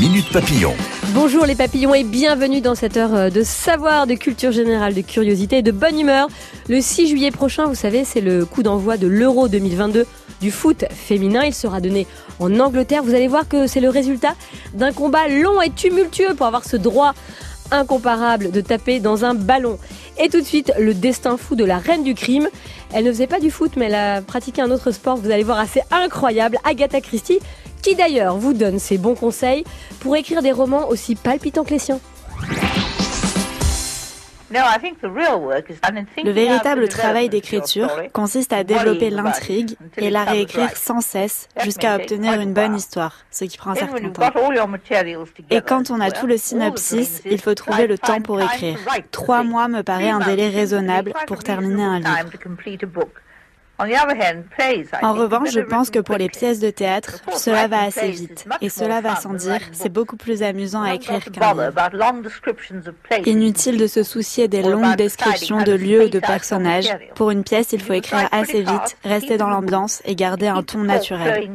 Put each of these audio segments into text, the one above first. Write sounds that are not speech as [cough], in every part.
Minute Papillon. Bonjour les papillons et bienvenue dans cette heure euh, de savoir, de culture générale, de curiosité et de bonne humeur. Le 6 juillet prochain, vous savez, c'est le coup d'envoi de l'Euro 2022 du foot féminin. Il sera donné en Angleterre. Vous allez voir que c'est le résultat d'un combat long et tumultueux pour avoir ce droit incomparable de taper dans un ballon. Et tout de suite, le destin fou de la reine du crime. Elle ne faisait pas du foot, mais elle a pratiqué un autre sport, vous allez voir, assez incroyable, Agatha Christie, qui d'ailleurs vous donne ses bons conseils pour écrire des romans aussi palpitants que les siens. Le véritable travail d'écriture consiste à développer l'intrigue et la réécrire sans cesse jusqu'à obtenir une bonne histoire, ce qui prend un certain temps. Et quand on a tout le synopsis, il faut trouver le temps pour écrire. Trois mois me paraît un délai raisonnable pour terminer un livre. En revanche, je pense que pour les pièces de théâtre, cela va assez vite. Et cela va sans dire, c'est beaucoup plus amusant à écrire qu'un livre. Inutile de se soucier des longues descriptions de lieux ou de personnages. Pour une pièce, il faut écrire assez vite, rester dans l'ambiance et garder un ton naturel.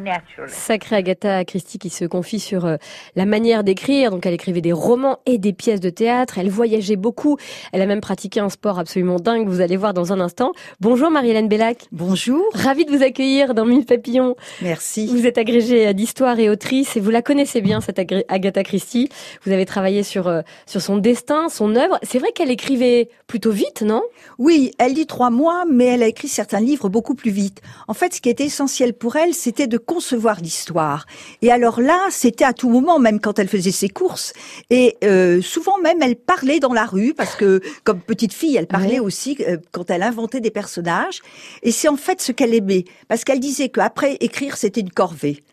Sacrée Agatha Christie qui se confie sur euh, la manière d'écrire. Donc elle écrivait des romans et des pièces de théâtre. Elle voyageait beaucoup. Elle a même pratiqué un sport absolument dingue. Vous allez voir dans un instant. Bonjour Marie-Hélène Bellac. Bonjour. Ravi de vous accueillir dans Mille Papillon. Merci. Vous êtes agrégée d'histoire et autrice et vous la connaissez bien, cette Agatha Christie. Vous avez travaillé sur, euh, sur son destin, son œuvre. C'est vrai qu'elle écrivait plutôt vite, non? Oui, elle lit trois mois, mais elle a écrit certains livres beaucoup plus vite. En fait, ce qui était essentiel pour elle, c'était de concevoir l'histoire. Et alors là, c'était à tout moment, même quand elle faisait ses courses. Et euh, souvent même, elle parlait dans la rue, parce que comme petite fille, elle parlait aussi euh, quand elle inventait des personnages. Et c'est en fait ce qu'elle aimait, parce qu'elle disait qu'après écrire, c'était une corvée.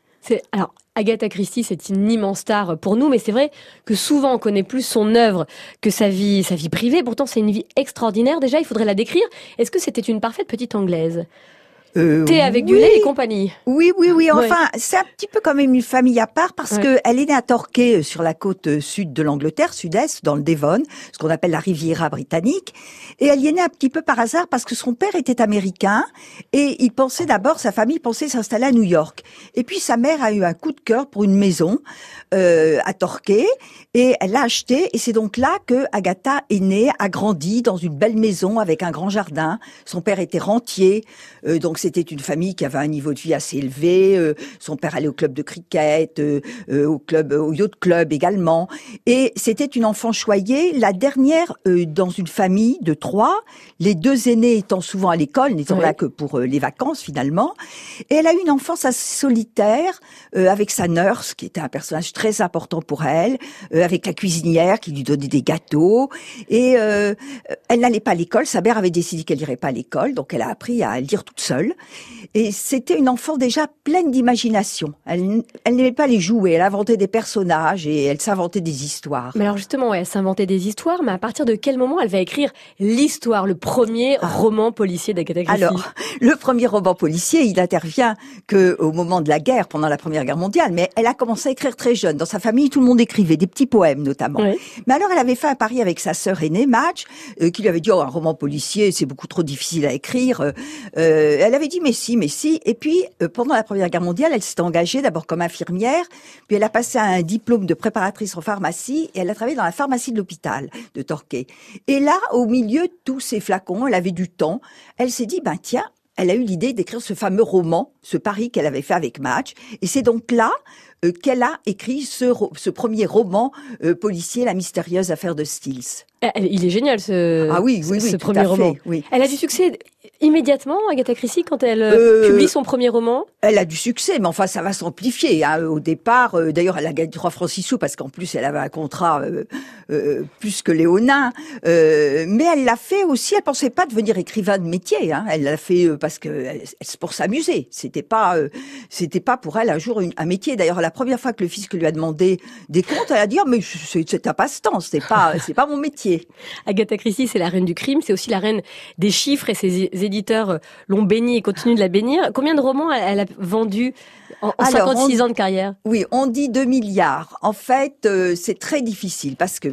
Alors Agatha Christie, c'est une immense star pour nous, mais c'est vrai que souvent on connaît plus son œuvre que sa vie, sa vie privée. Pourtant, c'est une vie extraordinaire. Déjà, il faudrait la décrire. Est-ce que c'était une parfaite petite anglaise? Euh, Thé avec du lait et compagnie. Oui, oui, oui. Enfin, c'est un petit peu quand même une famille à part parce que elle est née à Torquay, euh, sur la côte euh, sud de l'Angleterre, sud-est, dans le Devon, ce qu'on appelle la Riviera britannique. Et elle y est née un petit peu par hasard parce que son père était américain et il pensait d'abord, sa famille pensait s'installer à New York. Et puis sa mère a eu un coup de cœur pour une maison euh, à Torquay et elle l'a acheté. Et c'est donc là que Agatha est née, a grandi dans une belle maison avec un grand jardin. Son père était rentier, euh, donc c'était une famille qui avait un niveau de vie assez élevé. Euh, son père allait au club de cricket, euh, euh, au club, au yacht club également. Et c'était une enfant choyée, la dernière dans une famille de trois. Les deux aînés étant souvent à l'école, n'étant là que pour les vacances finalement. Et elle a eu une enfance assez solitaire avec sa nurse, qui était un personnage très important pour elle, avec la cuisinière qui lui donnait des gâteaux. Et elle n'allait pas à l'école. Sa mère avait décidé qu'elle n'irait pas à l'école, donc elle a appris à lire toute seule. Et c'était une enfant déjà pleine d'imagination. Elle, elle n'aimait pas les jouer, elle inventait des personnages et elle s'inventait des histoires. Mais alors justement, elle s'inventait des histoires, mais à partir de quel moment elle va écrire l'histoire, le premier ah. roman policier d'Agatha Christie? Alors, [laughs] le premier roman policier, il intervient que au moment de la guerre, pendant la Première Guerre mondiale, mais elle a commencé à écrire très jeune. Dans sa famille, tout le monde écrivait, des petits poèmes notamment. Mais alors, elle avait fait un pari avec sa sœur aînée, Madge, euh, qui lui avait dit, oh, un roman policier, c'est beaucoup trop difficile à écrire. Euh, euh elle avait dit, mais si, mais si. Et puis, euh, pendant la Première Guerre mondiale, elle s'est engagée d'abord comme infirmière, puis elle a passé un diplôme de préparatrice en pharmacie, et elle a travaillé dans la pharmacie de l'hôpital de Torquay. Et là, au milieu de tous ces flacons, elle avait du temps. Elle s'est dit, ben tiens, elle a eu l'idée d'écrire ce fameux roman, ce pari qu'elle avait fait avec Match. Et c'est donc là qu'elle a écrit ce, ce premier roman euh, policier, La mystérieuse affaire de Stills. Il est génial ce, ah oui, oui, ce, premier roman. oui. Elle a du succès immédiatement, Agatha Christie, quand elle euh, euh, publie son premier roman? Elle a du succès, mais enfin, ça va s'amplifier. Hein. Au départ, euh, d'ailleurs, elle a gagné 3 francs 6 sous parce qu'en plus, elle avait un contrat plus que Léonin. mais elle l'a fait aussi, elle pensait pas devenir écrivain de métier. Hein. Elle l'a fait parce que c'est pour s'amuser. C'était pas, c'était pas pour elle un jour un métier. D'ailleurs, elle a première fois que le fisc lui a demandé des comptes, elle a dit oh, mais c'est un passe-temps, c'est pas [laughs] c'est pas mon métier. Agatha Christie, c'est la reine du crime, c'est aussi la reine des chiffres et ses éditeurs l'ont bénie et continuent de la bénir. Combien de romans elle a vendu en, 56 ans de carrière? Oui, on dit 2 milliards. En fait, euh, c'est très difficile parce que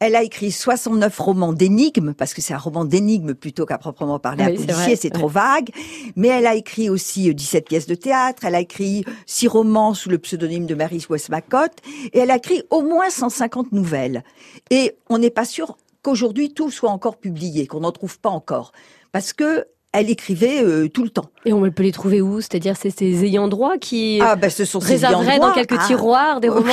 elle a écrit 69 romans d'énigmes, parce que c'est un roman d'énigmes plutôt qu'à proprement parler un policier, c'est trop vague. Mais elle a écrit aussi 17 euh, pièces de théâtre, elle a écrit 6 romans sous le pseudonyme de Mary Westmacott, et elle a écrit au moins 150 nouvelles. Et on n'est pas sûr qu'aujourd'hui tout soit encore publié, qu'on n'en trouve pas encore. Parce que elle écrivait euh, tout le temps. Et on peut les trouver où? C'est-à-dire c'est ses ayants droit qui ah, ce sont réserveraient dans quelques ah. tiroirs des romans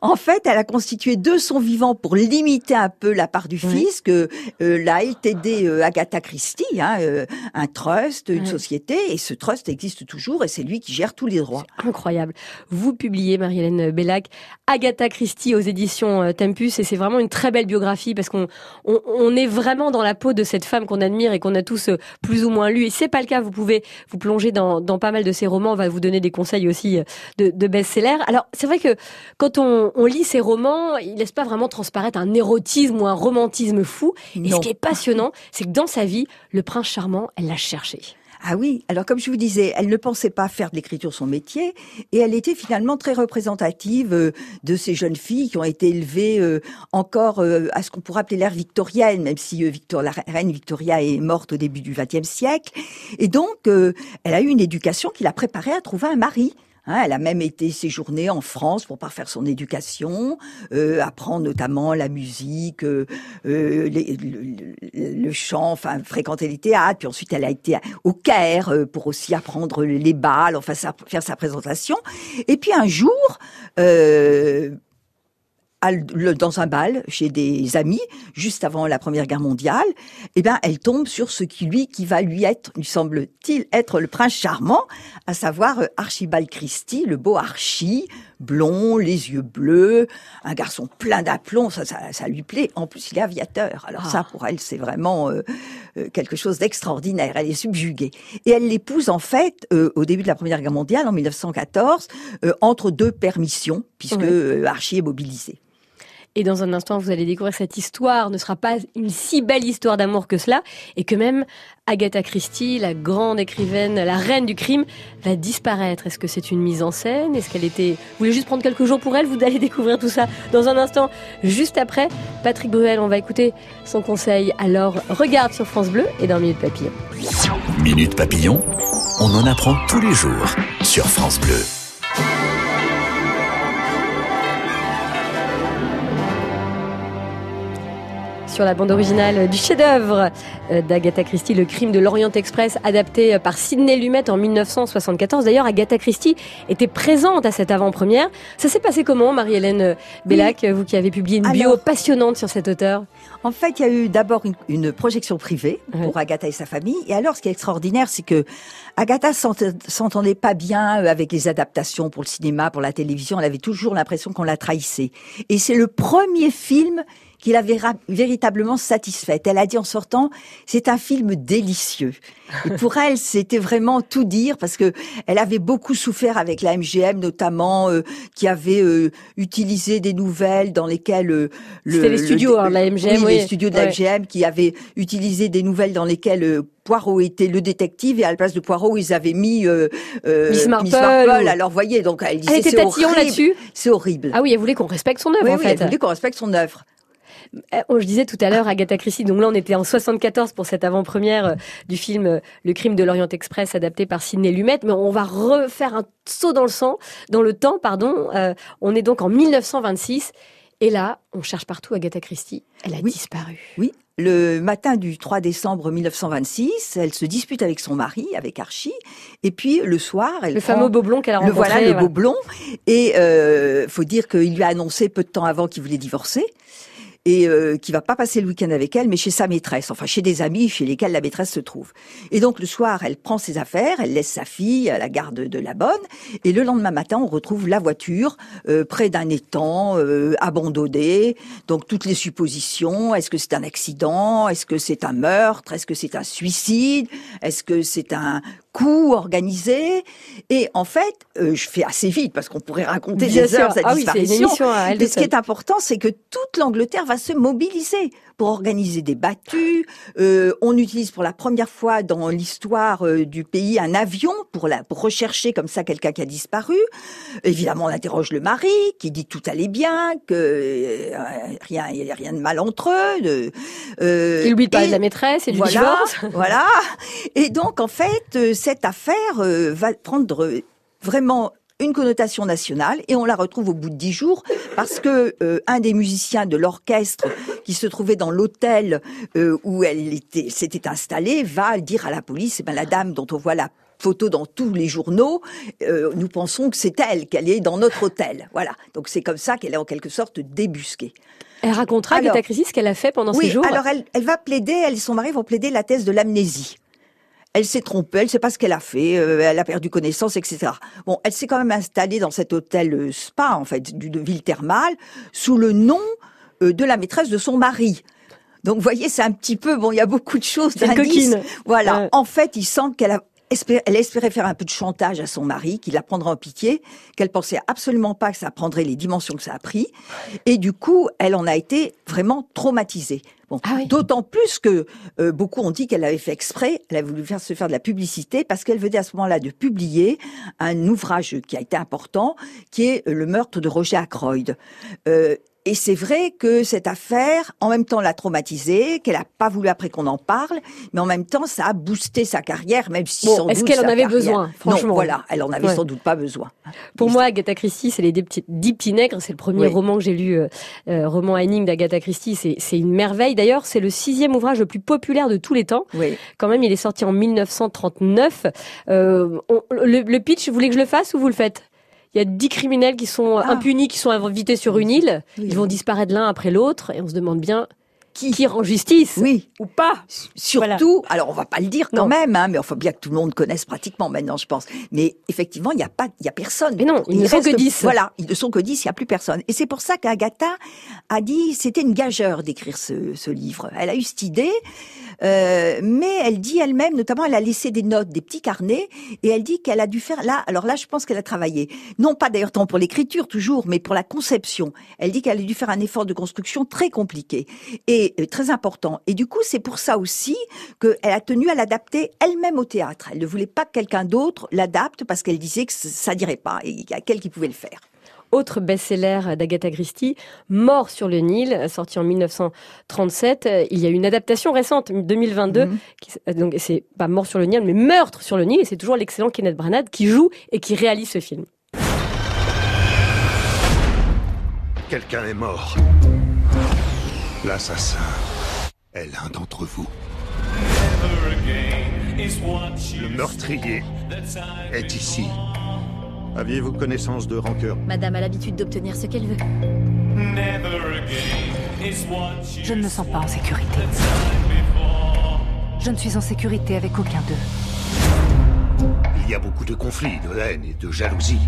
En fait, elle a constitué de son vivant pour limiter un peu la part du fisc euh, l'a LTD euh, Agatha Christie, hein, un trust, une société, et ce trust existe toujours et c'est lui qui gère tous les droits. Incroyable. Vous publiez, Marie-Hélène Bellac, Agatha Christie aux éditions Tempus et c'est vraiment une très belle biographie parce qu'on on, on est vraiment dans la peau de cette femme qu'on admire et qu'on a tous plus ou moins lu. Et c'est pas le cas, vous pouvez vous plonger dans, dans pas mal de ses romans. On va vous donner des conseils aussi euh, de, de best-sellers. Alors, c'est vrai que quand on, on, lit ses romans, il laisse pas vraiment transparaître un érotisme ou un romantisme fou. Et ce qui est passionnant, c'est que dans sa vie, le prince charmant, elle l'a cherché. Ah oui, alors comme je vous disais, elle ne pensait pas faire de l'écriture son métier et elle était finalement très représentative euh, de ces jeunes filles qui ont été élevées euh, encore à ce qu'on pourrait appeler l'ère victorienne, même si Victor, la reine Victoria est morte au début du XXe siècle. Et donc, elle a eu une éducation qui l'a préparée à trouver un mari. Hein, elle a même été séjournée en France pour parfaire son éducation, euh, apprendre notamment la musique, euh, euh le, chant, enfin fréquenter les théâtres. Puis ensuite, elle a été au Caire euh, pour aussi apprendre les balles, enfin faire sa présentation. Et puis un jour, euh, dans un bal chez des amis, juste avant la Première Guerre mondiale, eh ben, elle tombe sur ce qui lui, qui va lui être, lui semble-t-il, être le prince charmant, à savoir euh, Archibald Christie, le beau Archie, blond, les yeux bleus, un garçon plein d'aplomb, ça, ça, lui plaît. En plus, il est aviateur. Alors ça, ah. pour elle, c'est vraiment euh, euh, quelque chose d'extraordinaire. Elle est subjuguée. Et elle l'épouse, en fait, au début de la Première Guerre mondiale, en 1914, entre deux permissions, puisque Archie est mobilisé. Et dans un instant, vous allez découvrir cette histoire ne sera pas une si belle histoire d'amour que cela, et que même Agatha Christie, la grande écrivaine, la reine du crime, va disparaître. Est-ce que c'est une mise en scène? Est-ce qu'elle était... Vous voulez juste prendre quelques jours pour elle? Vous allez découvrir tout ça dans un instant. Juste après, Patrick Bruel, on va écouter son conseil. Alors, regarde sur France Bleu et dans Minute Papillon. Minute Papillon, on en apprend tous les jours sur France Bleu. Sur la bande originale du chef-d'œuvre euh, d'Agatha Christie, Le crime de l'Orient Express, adapté par Sidney Lumet en 1974. D'ailleurs, Agatha Christie était présente à cette avant-première. Ça s'est passé comment, Marie-Hélène Bellac, vous qui avez publié une bio passionnante sur cet auteur? En fait, il y a eu d'abord une, projection privée pour Agatha et sa famille. Et alors, ce qui est extraordinaire, c'est que Agatha s'entendait pas bien euh, avec les adaptations pour le cinéma, pour la télévision. Elle avait toujours l'impression qu'on la trahissait. Et c'est le premier film qui l'avait véritablement satisfaite. Elle a dit en sortant, c'est un film délicieux. Et pour [laughs] elle, c'était vraiment tout dire parce que elle avait beaucoup souffert avec la MGM, notamment euh, qui avait euh, utilisé des nouvelles dans lesquelles euh, le, c'était les studios, hein, la MGM, oui, les studios de la MGM qui avaient utilisé des nouvelles dans lesquelles Poirot était le détective et à la place de Poirot ils avaient mis Miss Marple. Alors voyez donc elle disait c'est horrible. C'est horrible. Ah oui, elle voulait qu'on respecte son œuvre oui, en oui, fait. Elle voulait qu'on respecte son œuvre. Euh, oh, je disais tout à l'heure Agatha Christie, donc là on était en 74 pour cette avant-première euh, du film euh, Le crime de l'Orient Express adapté par Sidney Lumet, mais on va refaire un saut dans le sang, dans le temps, pardon. on est donc en 1926 et là on cherche partout Agatha Christie. Elle a disparu. Oui. Le matin du 3 décembre 1926, elle se dispute avec son mari, avec Archie, et puis le soir, elle le fameux Boblon qu'elle a rencontré. Le voilà, le Boblon, et euh, faut dire qu'il lui a annoncé peu de temps avant qu'il voulait divorcer et euh, qui va pas passer le week-end avec elle, mais chez sa maîtresse, enfin chez des amis chez lesquels la maîtresse se trouve. Et donc le soir, elle prend ses affaires, elle laisse sa fille à la garde de la bonne, et le lendemain matin, on retrouve la voiture euh, près d'un étang euh, abandonné. Donc toutes les suppositions est-ce que c'est un accident Est-ce que c'est un meurtre Est-ce que c'est un suicide Est-ce que c'est un coups organisés. Et en fait, euh, je fais assez vite parce qu'on pourrait raconter des heures cette ah disparition. Oui, Mais ce qui est important, c'est que toute l'Angleterre va se mobiliser pour organiser des battues. Euh, on utilise pour la première fois dans l'histoire euh, du pays un avion pour, la, pour rechercher comme ça quelqu'un qui a disparu. Évidemment, on interroge le mari qui dit tout allait bien, que euh, rien, il n'y a rien de mal entre eux. Euh, il oublie pas de la maîtresse et du voilà, divorce. Voilà. Et donc, en fait, cette affaire va prendre vraiment une connotation nationale et on la retrouve au bout de dix jours parce que euh, un des musiciens de l'orchestre qui se trouvait dans l'hôtel euh, où elle était s'était installée va dire à la police eh ben la dame dont on voit la photo dans tous les journaux, euh, nous pensons que c'est elle, qu'elle est dans notre hôtel. Voilà. Donc c'est comme ça qu'elle est en quelque sorte débusquée. Elle racontera, Agatha Christie, ce qu'elle a fait pendant ces jours. alors elle, elle va plaider, elle et son mari vont plaider la thèse de l'amnésie elle s'est trompée, elle sait pas ce qu'elle a fait, euh, elle a perdu connaissance, etc. Bon, elle s'est quand même installée dans cet hôtel euh, spa, en fait, d'une ville thermale, sous le nom euh, de la maîtresse de son mari. Donc, vous voyez, c'est un petit peu, bon, il y a beaucoup de choses d'indices. Voilà. En fait, il semble qu'elle a elle espérait faire un peu de chantage à son mari, qu'il la prendrait en pitié, qu'elle pensait absolument pas que ça prendrait les dimensions que ça a pris. Et du coup, elle en a été vraiment traumatisée. Bon, ah D'autant plus que euh, beaucoup ont dit qu'elle avait fait exprès, elle a voulu faire, se faire de la publicité parce qu'elle venait à ce moment-là de publier un ouvrage qui a été important, qui est le meurtre de Roger Ackroyd. Euh, et c'est vrai que cette affaire, en même temps, l'a traumatisée, qu'elle n'a pas voulu après qu'on en parle, mais en même temps, ça a boosté sa carrière, même si bon, Est-ce qu'elle en avait besoin, franchement Non, voilà, elle en avait sans doute pas besoin. Pour moi, Agatha Christie, c'est les dix petits, nègres. C'est le premier roman que j'ai lu, euh, euh, roman à énigme d'Agatha Christie. C'est une merveille. D'ailleurs, c'est le sixième ouvrage le plus populaire de tous les temps. Oui. Quand même, il est sorti en 1939. Euh, le, le pitch, vous voulez que je le fasse ou vous le faites? Il y a dix criminels qui sont ah. impunis, qui sont invités sur une île. Ils vont disparaître l'un après l'autre et on se demande bien qui, qui rend justice Oui. Ou pas Surtout, alors on va pas le dire quand même, hein, mais il faut bien que tout le monde connaisse pratiquement maintenant, je pense. Mais effectivement, il n'y a pas, il y a personne. Mais non, ils ne sont que dix. Voilà, ils ne sont que dix, il n'y a plus personne. Et c'est pour ça qu'Agatha a dit, c'était une gageure d'écrire ce, ce livre. Elle a eu cette idée. Euh, mais elle dit elle-même, notamment, elle a laissé des notes, des petits carnets, et elle dit qu'elle a dû faire là. Alors là, je pense qu'elle a travaillé, non pas d'ailleurs tant pour l'écriture toujours, mais pour la conception. Elle dit qu'elle a dû faire un effort de construction très compliqué et euh, très important. Et du coup, c'est pour ça aussi qu'elle a tenu à l'adapter elle-même au théâtre. Elle ne voulait pas que quelqu'un d'autre l'adapte parce qu'elle disait que ça dirait pas et qu'il y a qui pouvait le faire autre best-seller d'Agatha Christie, Mort sur le Nil, sorti en 1937. Il y a une adaptation récente, 2022, mhm. donc c'est pas Mort sur le Nil, mais Meurtre sur le Nil, et c'est toujours l'excellent Kenneth Branagh qui joue et qui réalise ce film. Quelqu'un est mort. L'assassin est l'un d'entre vous. Le meurtrier est ici. Aviez-vous connaissance de rancœur Madame a l'habitude d'obtenir ce qu'elle veut. Je ne me sens pas en sécurité. Je ne suis en sécurité avec aucun d'eux. Il y a beaucoup de conflits, de haine et de jalousie.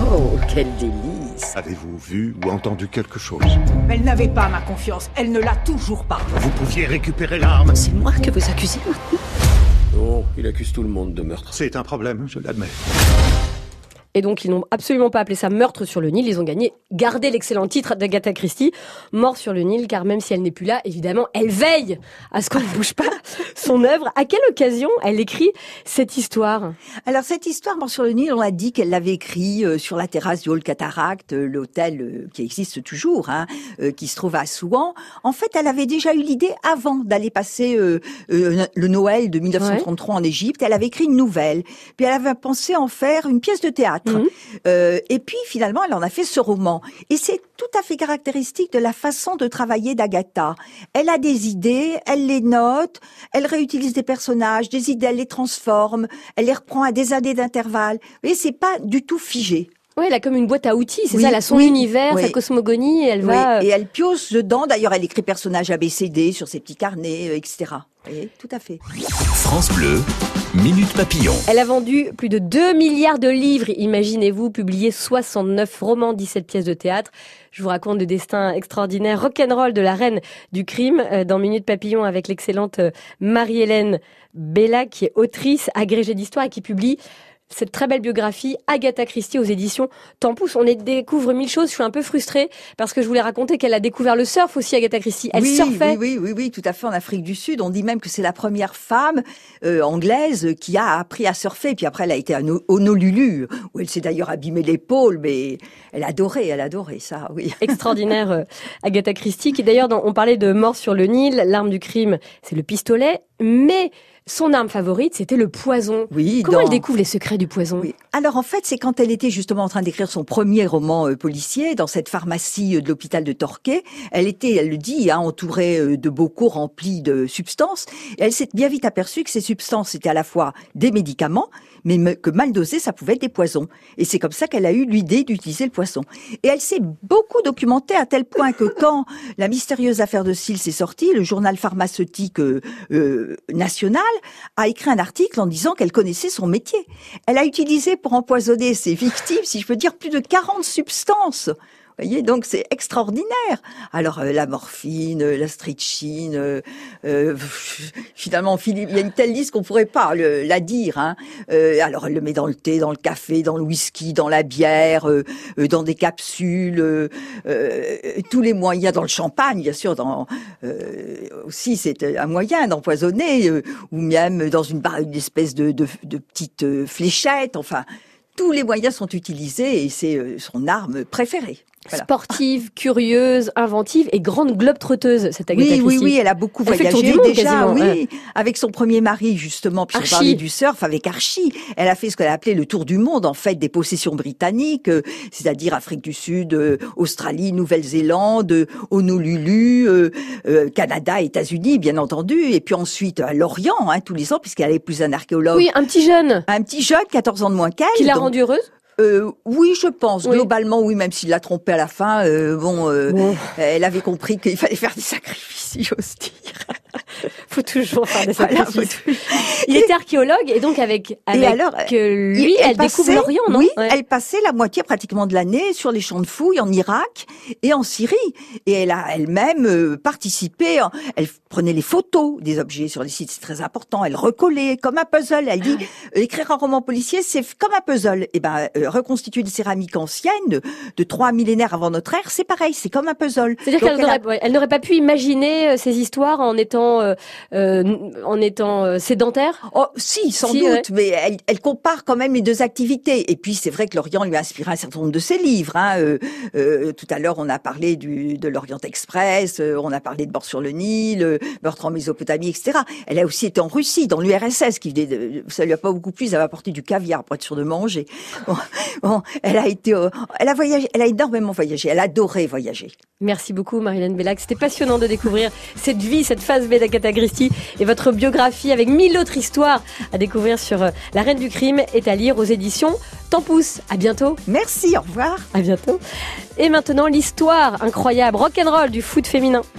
Oh, quel délice Avez-vous vu ou entendu quelque chose Elle n'avait pas ma confiance. Elle ne l'a toujours pas. Vous pouviez récupérer l'arme. C'est moi que vous accusez maintenant Non, il accuse tout le monde de meurtre. C'est un problème, je l'admets. Et donc, ils n'ont absolument pas appelé ça Meurtre sur le Nil. Ils ont gagné, gardé l'excellent titre d'Agatha Christie, Mort sur le Nil, car même si elle n'est plus là, évidemment, elle veille à ce qu'on ne [laughs] bouge pas son œuvre. À quelle occasion elle écrit cette histoire? Alors, cette histoire, Mort sur le Nil, on a dit qu'elle l'avait écrit euh, sur la terrasse du Hall Cataract, euh, l'hôtel euh, qui existe toujours, hein, qui se trouve à Souan. En fait, elle avait déjà eu l'idée avant d'aller passer le Noël de 1933 en Égypte. Elle avait écrit une nouvelle. Puis elle avait pensé en faire une pièce de théâtre. Mhm. Euh, et puis finalement, elle en a fait ce roman. Et c'est tout à fait caractéristique de la façon de travailler d'Agatha. Elle a des idées, elle les note, elle réutilise des personnages, des idées, elle les transforme, elle les reprend à des années d'intervalle. Et c'est pas du tout figé. Oui, elle a comme une boîte à outils, c'est ça, elle a son univers, sa cosmogonie, et elle va... Et elle pioche dedans, d'ailleurs elle écrit personnages ABCD sur ses petits carnets, euh, etc. Vous voyez, tout à fait. France Bleu, Minute Papillon. Elle a vendu plus de 2 milliards de livres, imaginez-vous, publié 69 romans, 17 pièces de théâtre. Je vous raconte le destin extraordinaire rock'n'roll de la reine du crime euh, dans Minute Papillon avec l'excellente euh, Marie-Hélène Bella qui est autrice agrégée d'histoire et qui publie cette très belle biographie Agatha Christie aux éditions Tempus. On découvre mille choses. Je suis un peu frustrée parce que je voulais raconter qu'elle a découvert le surf aussi, Agatha Christie. Elle oui, surfait. Oui, oui, oui, oui, tout à fait en Afrique du Sud. On dit même que c'est la première femme euh, anglaise qui a appris à surfer. Puis après, elle a été à Honolulu, où elle s'est d'ailleurs abîmé l'épaule, mais elle adorait, elle adorait ça, oui. [laughs] Extraordinaire, euh, Agatha Christie, qui d'ailleurs, on parlait de mort sur le Nil. L'arme du crime, c'est le pistolet, mais son arme favorite, c'était le poison. Oui. Comment elle découvre les secrets du poison? Oui. Alors en fait, c'est quand elle était justement en train d'écrire son premier roman euh, policier dans cette pharmacie euh, de l'hôpital de Torquay. Elle était, elle le dit, hein, entourée euh, de bocaux remplis de substances. Et elle s'est bien vite aperçue que ces substances étaient à la fois des médicaments, mais que mal dosés, ça pouvait être des poisons. Et c'est comme ça qu'elle a eu l'idée d'utiliser le poisson. Et elle s'est beaucoup documentée à tel point que quand la mystérieuse affaire de Sils est sortie, le journal pharmaceutique national a écrit un article en disant qu'elle connaissait son métier. Elle a utilisé pour empoisonner ses victimes, si je peux dire, plus de 40 substances voyez, donc c'est extraordinaire. Alors euh, la morphine, la strychnine, euh, euh, finalement, il y a une telle liste qu'on pourrait pas la dire. Hein. Euh, alors elle le met dans le thé, dans le café, dans le whisky, dans la bière, euh, dans des capsules, tous les moyens, dans le champagne, bien sûr. Dans aussi, c'est un moyen d'empoisonner, ou même dans une, une espèce de, de, de petite fléchette. Enfin, tous les moyens sont utilisés et c'est son arme préférée. Voilà. Sportive, curieuse, inventive et grande globe trotteuse, cette Agatha Oui, Christie. oui, oui, elle a beaucoup elle voyagé monde, déjà, oui, ouais. avec son premier mari justement, puisqu'on Archie. parlait du surf avec Archie. Elle a fait ce qu'elle a appelé le tour du monde, en fait, des possessions britanniques, euh, c'est-à-dire Afrique du Sud, euh, Australie, Nouvelle-Zélande, euh, Honolulu, euh, euh, Canada, États-Unis, bien entendu, et puis ensuite à l'Orient, hein, tous les ans, puisqu'elle est plus un archéologue. Oui, un petit jeune Un petit jeune, 14 ans de moins qu'elle. qui l'a rendue heureuse? Euh, oui, je pense. Oui. Globalement, oui, même s'il l'a trompée à la fin, euh, bon, euh, Bon. elle avait compris qu'il fallait faire des sacrifices, si [laughs] j'ose dire. Faut toujours faire des sacrifices. Il était archéologue et donc avec, avec Et alors, lui, elle, passait- découvre l'Orient, non? Oui, Ouais. elle passait la moitié pratiquement de l'année sur les champs de fouilles en Irak et en Syrie. Et elle a elle-même euh, participé. Elle prenait les photos des objets sur les sites, c'est très important. Elle recollait comme un puzzle. Elle dit euh, écrire un roman policier, c'est comme un puzzle. Et ben, euh, reconstituer une céramique ancienne de, trois millénaires avant notre ère, c'est pareil, c'est comme un puzzle. C'est-à-dire qu'elle elle a- n'aurait pas pu imaginer euh, ces histoires en étant euh, euh, en étant euh, sédentaire. Oh, si, sans Si, doute, ouais. mais elle, elle compare quand même les deux activités. Et puis, c'est vrai que l'Orient lui a inspiré un certain nombre de ses livres. Hein. Tout à l'heure, on a parlé du, de l'Orient Express, on a parlé de Bord sur le Nil, Meurtre en Mésopotamie, etc. Elle a aussi été en Russie, dans l'URSS, qui venait ça lui a pas beaucoup plu, elle avait apporté du caviar pour être sûre de manger. [laughs] Bon, bon, elle a été, elle a voyagé, elle a énormément voyagé, elle adorait voyager. Merci beaucoup Marilyn Bellac. C'était passionnant de découvrir cette vie, cette phase B d'Agatha Christie et votre biographie avec mille autres histoires à découvrir sur euh, La Reine du Crime est à lire aux éditions Tempus. À bientôt. Merci, au revoir. À bientôt. Et maintenant l'histoire incroyable, rock'n'roll du foot féminin.